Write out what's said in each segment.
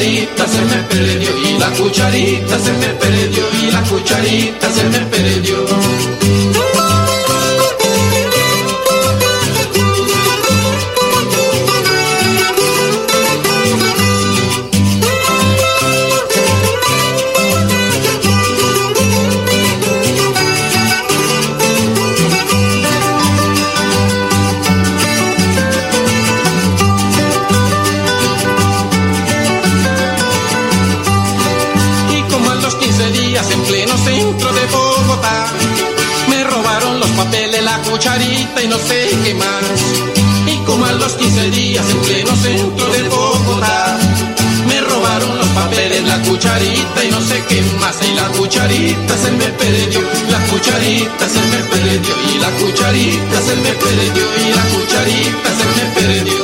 cucharita se me perdió y la cucharita se me perdió y la cucharita se me perdió. se me la cucharita se me perdió y la cucharita se me perdió y la cucharita se me perdió.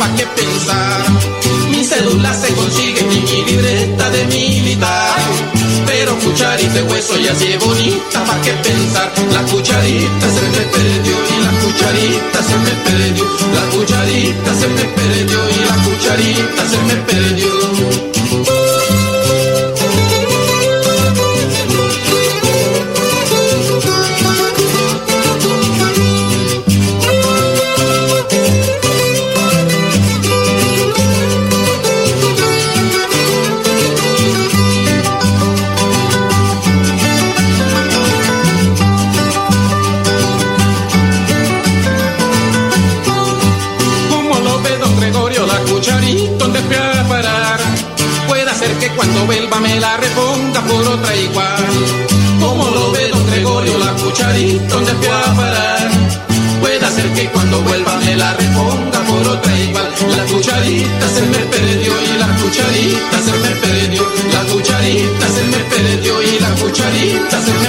para qué pensar. Mi cédula se consigue en mi libreta de militar. Pero cucharita de hueso ya así es bonita, para qué pensar. La cucharita se me perdió y la cucharita se me perdió. La cucharita se me perdió y la cucharita se me perdió.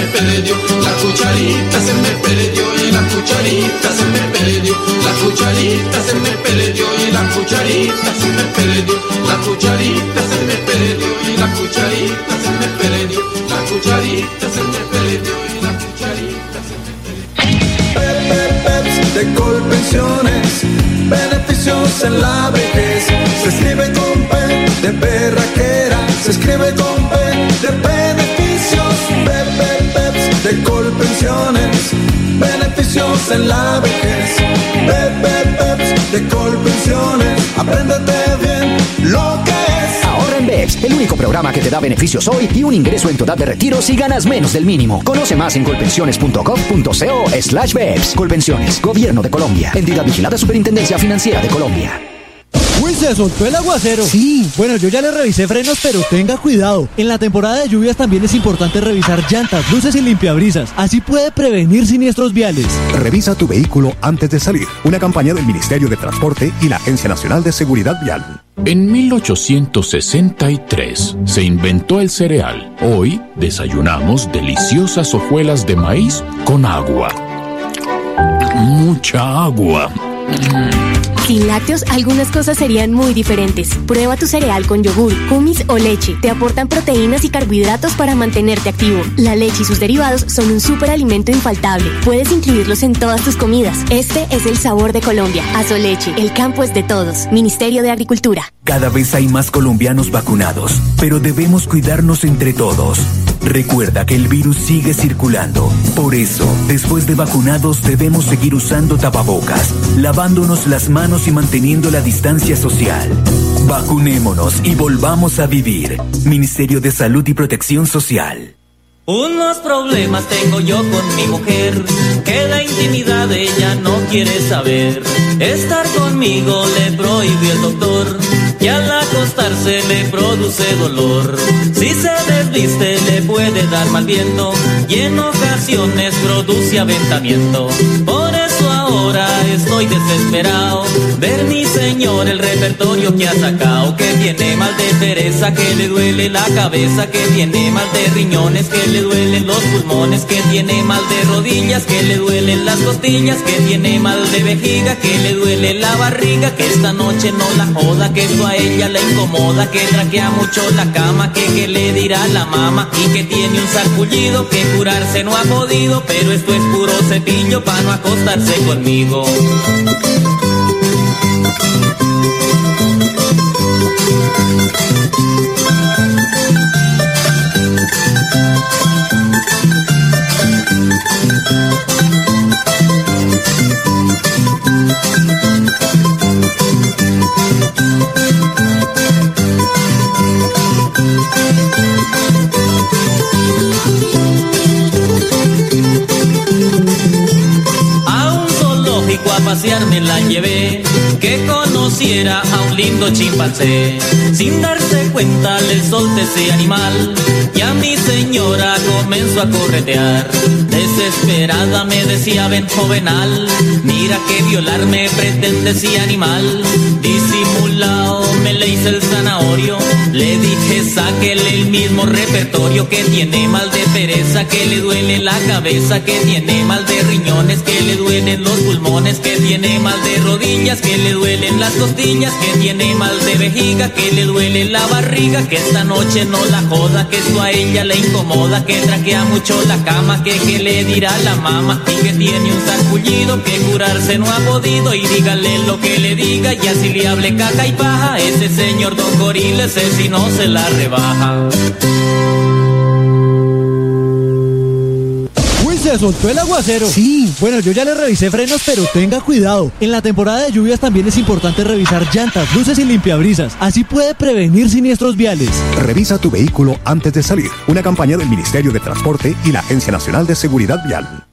perdió, la cucharita se me perdió y la cucharita se me perdió, la cucharita se me perdió y la cucharita se me perdió, la cucharita se me perdió y la cucharita se me perdió, la cucharita se me perdió y la cucharita se me perdió. Pep, pep, de colpensiones, beneficios en la vejez, se escribe con P de perraquera, se escribe con P de perraquera en la vejez. Pep, pep, de Colpensiones, apréndete bien lo que es. Ahorra en BEPS, el único programa que te da beneficios hoy y un ingreso en tu edad de retiro si ganas menos del mínimo. Conoce más en colpensiones.gov.co slash BEPS. Colpensiones, Gobierno de Colombia, entidad vigilada Superintendencia Financiera de Colombia. Uy, se soltó el aguacero. Sí. Bueno, yo ya le revisé frenos, pero tenga cuidado. En la temporada de lluvias también es importante revisar llantas, luces y limpiabrisas. Así puede prevenir siniestros viales. Revisa tu vehículo antes de salir. Una campaña del Ministerio de Transporte y la Agencia Nacional de Seguridad Vial. En 1863 se inventó el cereal. Hoy desayunamos deliciosas hojuelas de maíz con agua. Mucha agua. Sin lácteos, algunas cosas serían muy diferentes. Prueba tu cereal con yogur, kumis o leche. Te aportan proteínas y carbohidratos para mantenerte activo. La leche y sus derivados son un superalimento infaltable. Puedes incluirlos en todas tus comidas. Este es el sabor de Colombia. Azoleche, el campo es de todos. Ministerio de Agricultura. Cada vez hay más colombianos vacunados, pero debemos cuidarnos entre todos. Recuerda que el virus sigue circulando. Por eso, después de vacunados debemos seguir usando tapabocas, lavándonos las manos y manteniendo la distancia social. Vacunémonos y volvamos a vivir. Ministerio de Salud y Protección Social. Unos problemas tengo yo con mi mujer, que la intimidad ella no quiere saber. Estar conmigo le prohibió el doctor, y al acostarse le produce dolor. Si se desviste le puede dar mal viento, y en ocasiones produce aventamiento. Estoy desesperado, ver mi señor el repertorio que ha sacado, que tiene mal de pereza, que le duele la cabeza, que tiene mal de riñones, que le duelen los pulmones, que tiene mal de rodillas, que le duelen las costillas, que tiene mal de vejiga, que le duele la barriga, que esta noche no la joda, que esto a ella la incomoda, que traquea mucho la cama, que, que le dirá la mama y que tiene un sarpullido, que curarse no ha podido, pero esto es puro cepillo para no acostarse conmigo. thank you pasear me la llevé, que conociera a un lindo chimpancé. Sin darse cuenta le solté ese animal y a mi señora comenzó a corretear. Desesperada me decía, ven jovenal, mira que violarme pretende ese animal. Disimulado me le hice el zanahorio, le dije sáquele el mismo repertorio que tiene mal de pereza, que le duele la cabeza, que tiene mal de riñones, que le duelen los pulmones, que tiene mal de rodillas, que le duelen las costillas, que tiene mal de vejiga, que le duele la barriga, que esta noche no la joda, que esto a ella le incomoda, que traquea mucho la cama, que, que le dirá la mama, y que tiene un sarpullido, que curarse no ha podido, y dígale lo que le diga, y así le hable caca y paja, ese señor don gorila, ese si no se la rebaja. Se soltó el aguacero. Sí. Bueno, yo ya le revisé frenos, pero tenga cuidado. En la temporada de lluvias también es importante revisar llantas, luces y limpiabrisas. Así puede prevenir siniestros viales. Revisa tu vehículo antes de salir. Una campaña del Ministerio de Transporte y la Agencia Nacional de Seguridad Vial.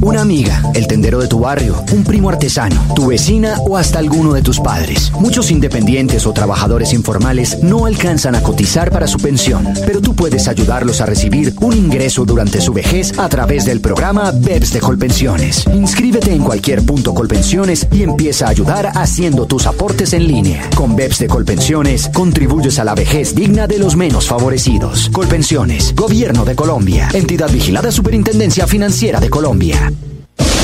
Una amiga, el tendero de tu barrio, un primo artesano, tu vecina o hasta alguno de tus padres. Muchos independientes o trabajadores informales no alcanzan a cotizar para su pensión, pero tú puedes ayudarlos a recibir un ingreso durante su vejez a través del programa BEPS de Colpensiones. Inscríbete en cualquier punto Colpensiones y empieza a ayudar haciendo tus aportes en línea. Con BEPS de Colpensiones contribuyes a la vejez digna de los menos favorecidos. Colpensiones, Gobierno de Colombia, entidad vigilada Superintendencia Financiera de Colombia.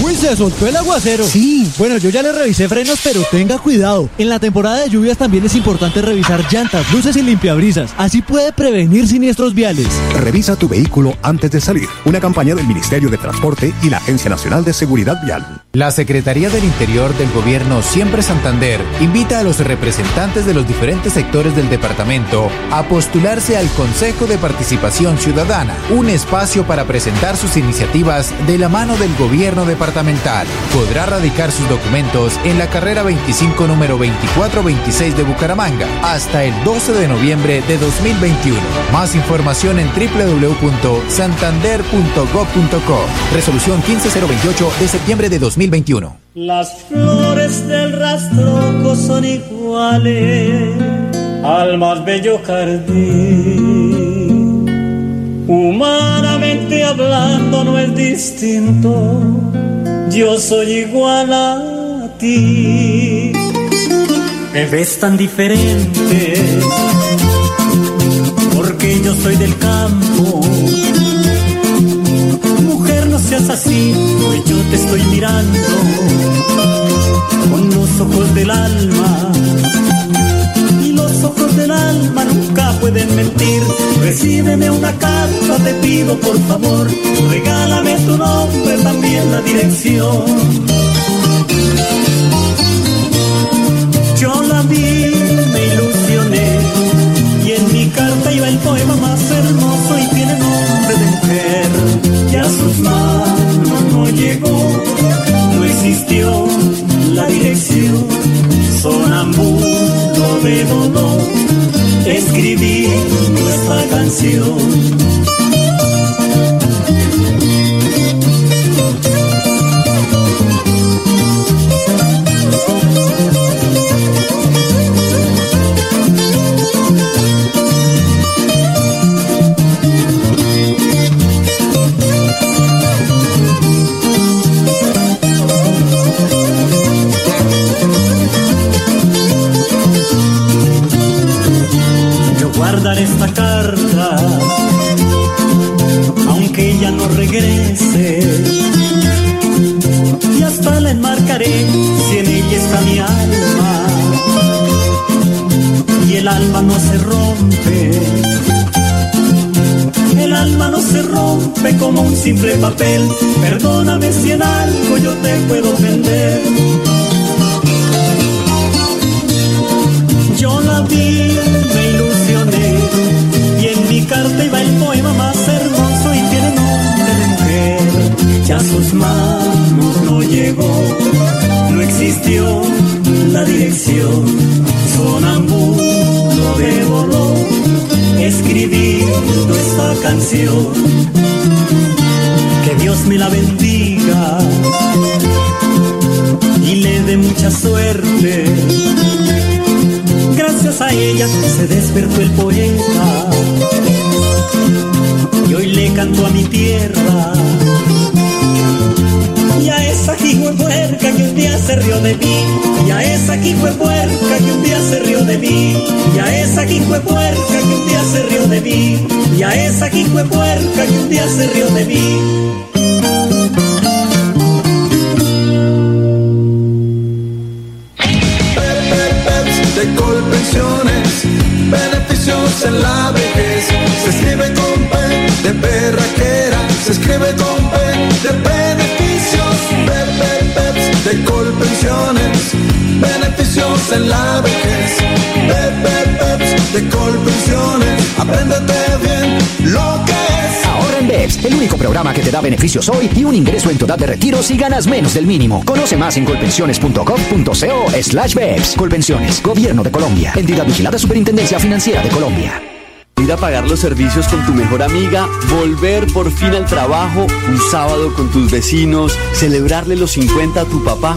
Uy, se soltó el aguacero. Sí. Bueno, yo ya le revisé frenos, pero tenga cuidado. En la temporada de lluvias también es importante revisar llantas, luces y limpiabrisas. Así puede prevenir siniestros viales. Revisa tu vehículo antes de salir. Una campaña del Ministerio de Transporte y la Agencia Nacional de Seguridad Vial. La Secretaría del Interior del Gobierno Siempre Santander invita a los representantes de los diferentes sectores del departamento a postularse al Consejo de Participación Ciudadana, un espacio para presentar sus iniciativas de la mano del gobierno departamental. Podrá radicar sus documentos en la carrera 25 número 2426 de Bucaramanga hasta el 12 de noviembre de 2021. Más información en www.santander.gov.co. Resolución 15028 de septiembre de 2021. Las flores del rastroco son iguales al más bello jardín. Humanamente hablando no es distinto, yo soy igual a ti. Me ves tan diferente porque yo soy del campo. Seas así, pues yo te estoy mirando con los ojos del alma. Y los ojos del alma nunca pueden mentir. Recíbeme una carta, te pido por favor. Regálame tu nombre, también la dirección. Yo la vi, me ilusioné y en mi carta iba el poema más hermoso dirección. Sonambulo de dolor, escribí nuestra canción. Llegó, no existió la dirección. Sonambulo de dolor, escribiendo esta canción. Que Dios me la bendiga y le dé mucha suerte gracias a ella se despertó el poeta y hoy le canto a mi tierra esa puerca que un día se rió de mí. Y a esa puerca que un día se rió de mí. Y a esa puerca que un día se rió de mí. Y a esa puerca que un día se rió de mí. De Colpensiones, beneficios en la vejez. En la vejez. Pepe, Peps de Colpensiones, apréndete bien lo que es. Ahorra en BEPS, el único programa que te da beneficios hoy y un ingreso en tu edad de retiro si ganas menos del mínimo. Conoce más en colpensiones.gov.co slash BEPS. Colpensiones, Gobierno de Colombia. Entidad vigilada Superintendencia Financiera de Colombia. Ir a pagar los servicios con tu mejor amiga, volver por fin al trabajo, un sábado con tus vecinos, celebrarle los 50 a tu papá.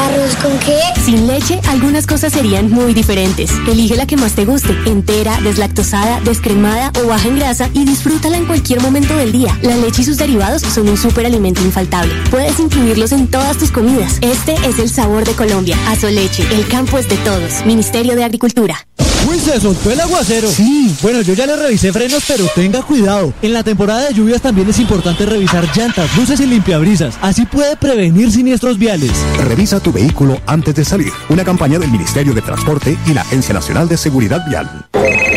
¿Arroz con qué? Sin leche, algunas cosas serían muy diferentes. Elige la que más te guste, entera, deslactosada, descremada o baja en grasa y disfrútala en cualquier momento del día. La leche y sus derivados son un superalimento infaltable. Puedes incluirlos en todas tus comidas. Este es el sabor de Colombia. Azoleche, el campo es de todos. Ministerio de Agricultura. Uy, se soltó el aguacero. Sí. Bueno, yo ya le revisé frenos, pero tenga cuidado. En la temporada de lluvias también es importante revisar llantas, luces y limpiabrisas. Así puede prevenir siniestros viales. Revisa tu vehículo antes de salir. Una campaña del Ministerio de Transporte y la Agencia Nacional de Seguridad Vial.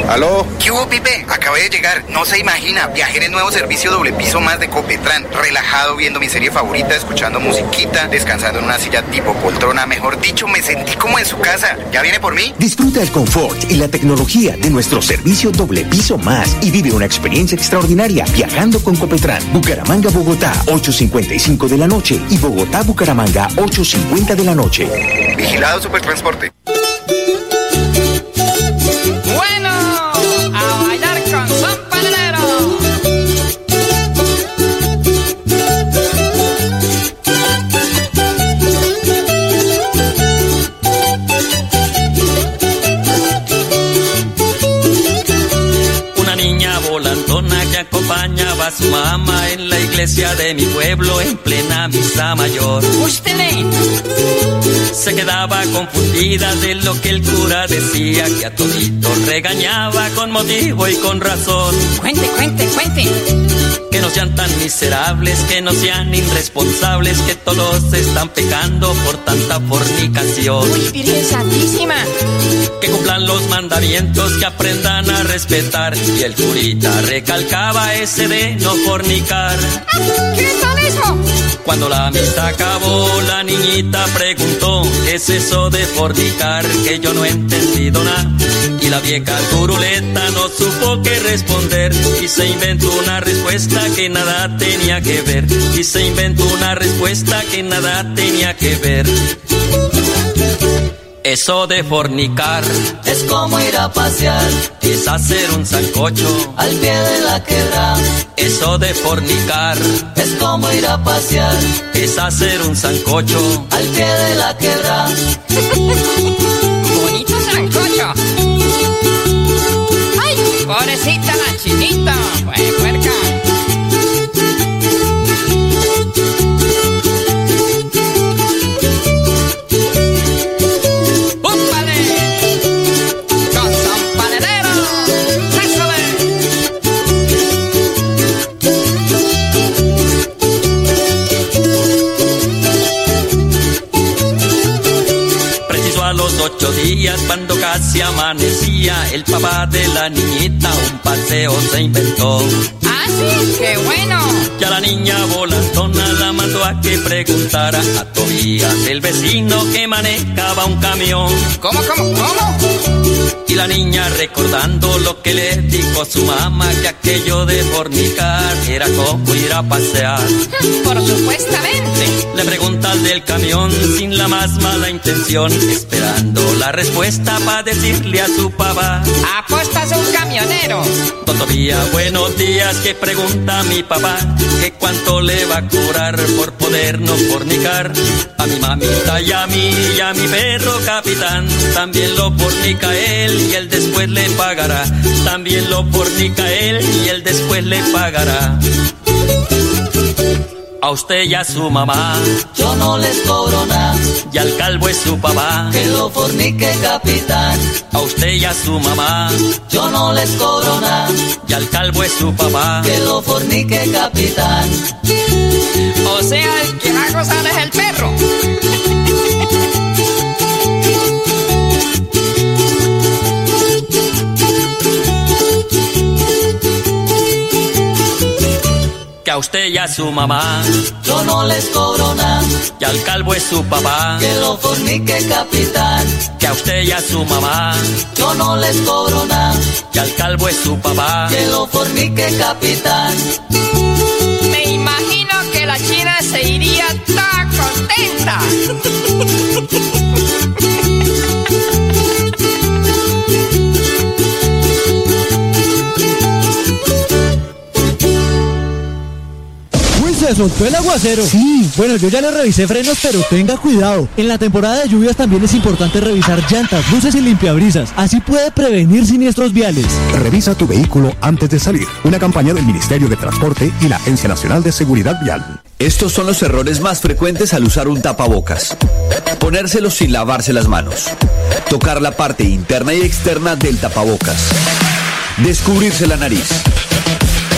¿Aló? ¿Qué hubo, Pipe? Acabé de llegar. No se imagina. Viajé en el nuevo servicio doble piso más de Copetran. Relajado viendo mi serie favorita, escuchando musiquita, descansando en una silla tipo poltrona. Mejor dicho, me sentí como en su casa. ¿Ya viene por mí? Disfruta el confort la tecnología de nuestro servicio doble piso más y vive una experiencia extraordinaria viajando con Copetran. Bucaramanga, Bogotá, 8.55 de la noche y Bogotá, Bucaramanga, 8.50 de la noche. Vigilado Supertransporte. Su mamá en la iglesia de mi pueblo en plena misa mayor. Se quedaba confundida de lo que el cura decía, que a todito regañaba con motivo y con razón. Cuente, cuente, cuente. Que no sean tan miserables, que no sean irresponsables, que todos están pecando por tanta fornicación. Uy, Virgen Santísima. Que cumplan los mandamientos, que aprendan a respetar. Y el curita recalcaba ese de no fornicar. Cuando la misa acabó, la niñita preguntó, ¿qué es eso de fornicar? Que yo no he entendido nada. Y la vieja turuleta no supo qué responder y se inventó una respuesta que nada tenía que ver. Y se inventó una respuesta que nada tenía que ver. Eso de fornicar es como ir a pasear, es hacer un sancocho al pie de la quebra. Eso de fornicar es como ir a pasear, es hacer un sancocho al pie de la quebra. Bonito sancocho. Ay, pobrecita la chinita, pues cuando casi amanecía, el papá de la niñita un paseo se inventó. ¡Ah, sí! ¡Qué bueno! Ya la niña volandona la mandó a que preguntara a Tobías, el vecino que manejaba un camión. ¿Cómo, cómo, cómo? Y la niña recordando lo que le dijo su mamá, que aquello de fornicar era como ir a pasear. Por supuestamente. Le pregunta al del camión sin la más mala intención, esperando la respuesta para decirle a su papá. Apostas un camionero. Don Tobías, buenos días, que pregunta mi papá, que cuánto le va a cobrar por poder no fornicar. A mi mamita y a mí y a mi perro capitán, también lo fornica él y él después le pagará. También lo fornica él y él después le pagará. A usted y a su mamá, Yo no les cobro nada, y al calvo es su papá. que lo fornique capitán. A usted y a su mamá, Yo no les cobro nada, y al calvo es su papá. que lo fornique capitán. O sea, el que va a gozar es el perro. A usted y a su mamá, Yo no les cobro nada, y al calvo es su papá. que lo fornique capitán. Que a usted y a su mamá, Yo no les cobro nada, y al calvo es su papá. que lo fornique capitán. Me imagino que la china se iría toda contenta. se soltó el aguacero. Sí, bueno, yo ya le revisé frenos, pero tenga cuidado. En la temporada de lluvias también es importante revisar llantas, luces y limpiabrisas. Así puede prevenir siniestros viales. Revisa tu vehículo antes de salir. Una campaña del Ministerio de Transporte y la Agencia Nacional de Seguridad Vial. Estos son los errores más frecuentes al usar un tapabocas. Ponérselo sin lavarse las manos. Tocar la parte interna y externa del tapabocas. Descubrirse la nariz.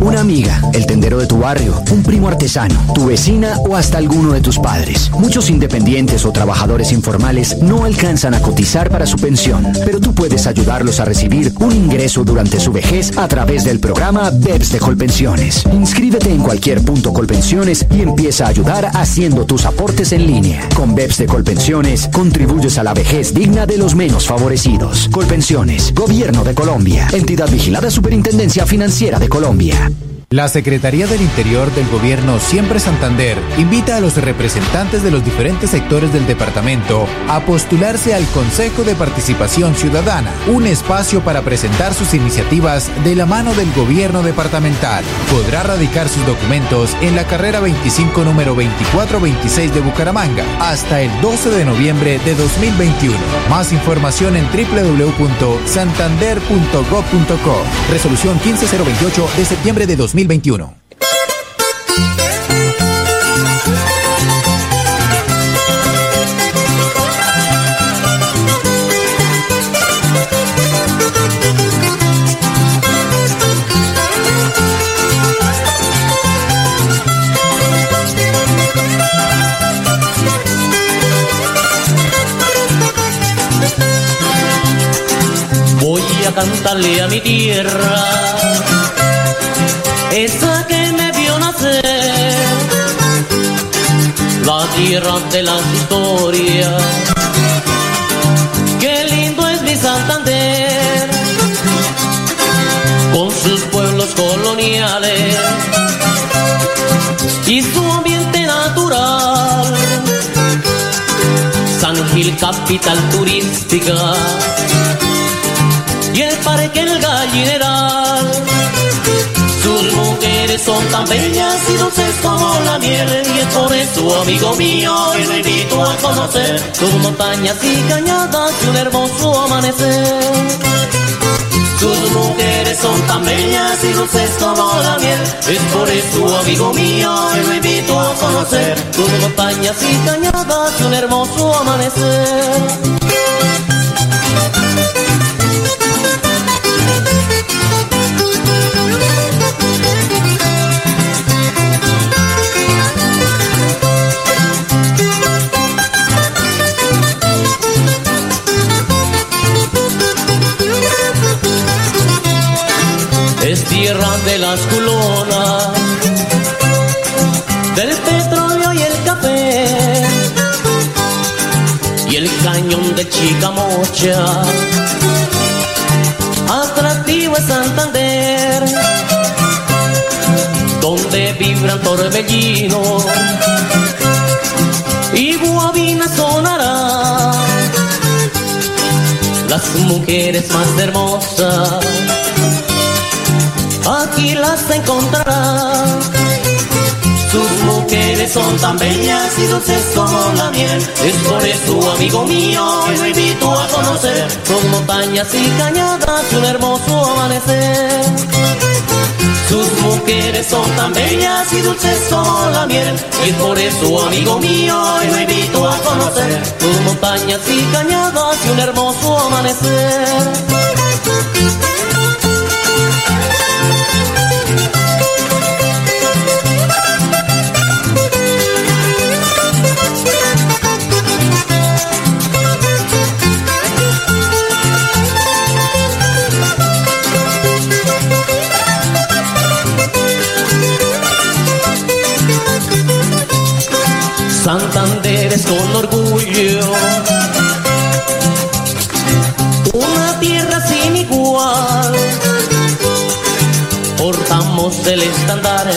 Una amiga, el tendero de tu barrio, un primo artesano, tu vecina o hasta alguno de tus padres. Muchos independientes o trabajadores informales no alcanzan a cotizar para su pensión, pero tú puedes ayudarlos a recibir un ingreso durante su vejez a través del programa BEPS de Colpensiones. Inscríbete en cualquier punto Colpensiones y empieza a ayudar haciendo tus aportes en línea. Con BEPS de Colpensiones contribuyes a la vejez digna de los menos favorecidos. Colpensiones, Gobierno de Colombia, entidad vigilada Superintendencia Financiera de Colombia. La Secretaría del Interior del Gobierno Siempre Santander invita a los representantes de los diferentes sectores del departamento a postularse al Consejo de Participación Ciudadana, un espacio para presentar sus iniciativas de la mano del gobierno departamental. Podrá radicar sus documentos en la carrera 25 número 2426 de Bucaramanga hasta el 12 de noviembre de 2021. Más información en www.santander.gov.co. Resolución 15028 de septiembre de 2021. 2021. Voy a cantarle a mi tierra esa que me vio nacer, la tierra de las historias. Qué lindo es mi Santander, con sus pueblos coloniales y su ambiente natural. San Gil, capital turística, y el parque El Gallineral. Sus mujeres son tan bellas y dulces como la miel. Y es por eso, amigo mío, hoy lo invito a conocer Sus montañas y cañadas y un hermoso amanecer. Sus mujeres son tan bellas y dulces como la miel. Es por eso, amigo mío, hoy lo invito a conocer Sus montañas y cañadas y un hermoso amanecer las culonas, del petróleo y el café, y el cañón de Chicamocha. Atractivo es Santander, donde vibran torbellinos y guabina sonará. Las mujeres más hermosas aquí las encontrarás. Sus mujeres son tan bellas y dulces como la miel. Es por eso, amigo mío, hoy lo invito a conocer. Son montañas y cañadas un hermoso amanecer. Sus mujeres son tan bellas y dulces como la miel. Es por eso, amigo mío, hoy lo invito a conocer. Sus montañas y cañadas y un hermoso amanecer.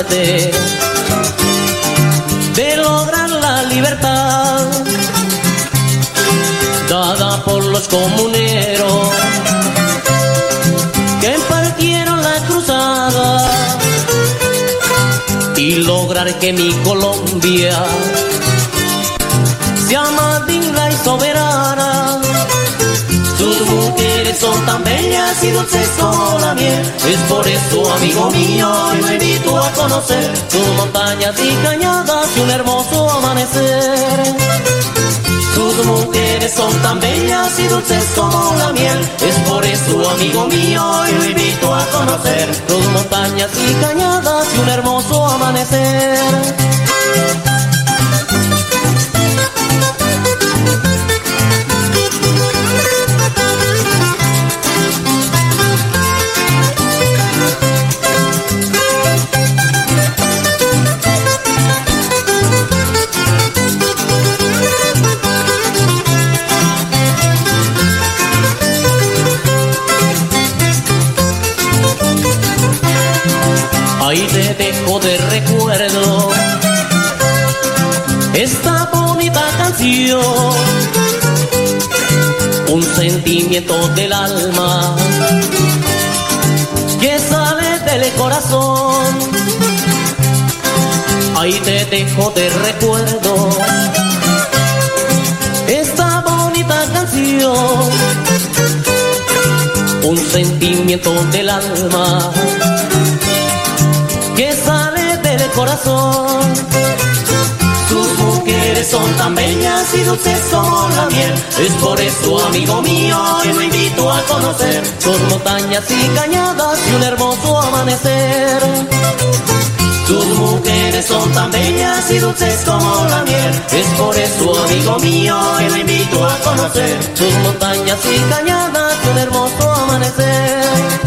De lograr la libertad dada por los comuneros que partieron la cruzada y lograr que mi Colombia sea más digna y soberana. Mujeres son tan bellas y dulces como la miel. Es por eso, amigo mío, lo invito a conocer sus montañas y cañadas y un hermoso amanecer. Sus mujeres son tan bellas y dulces como la miel. Es por eso, amigo mío, lo invito a conocer sus montañas y cañadas y un hermoso amanecer. Dejo de recuerdo esta bonita canción, un sentimiento del alma que sale del corazón. Ahí te dejo de recuerdo esta bonita canción, un sentimiento del alma corazón. Sus mujeres son tan bellas y dulces como la miel. Es por eso, amigo mío, hoy lo invito a conocer sus montañas y cañadas y un hermoso amanecer. Sus mujeres son tan bellas y dulces como la miel. Es por eso, amigo mío, hoy lo invito a conocer sus montañas y cañadas y un hermoso amanecer.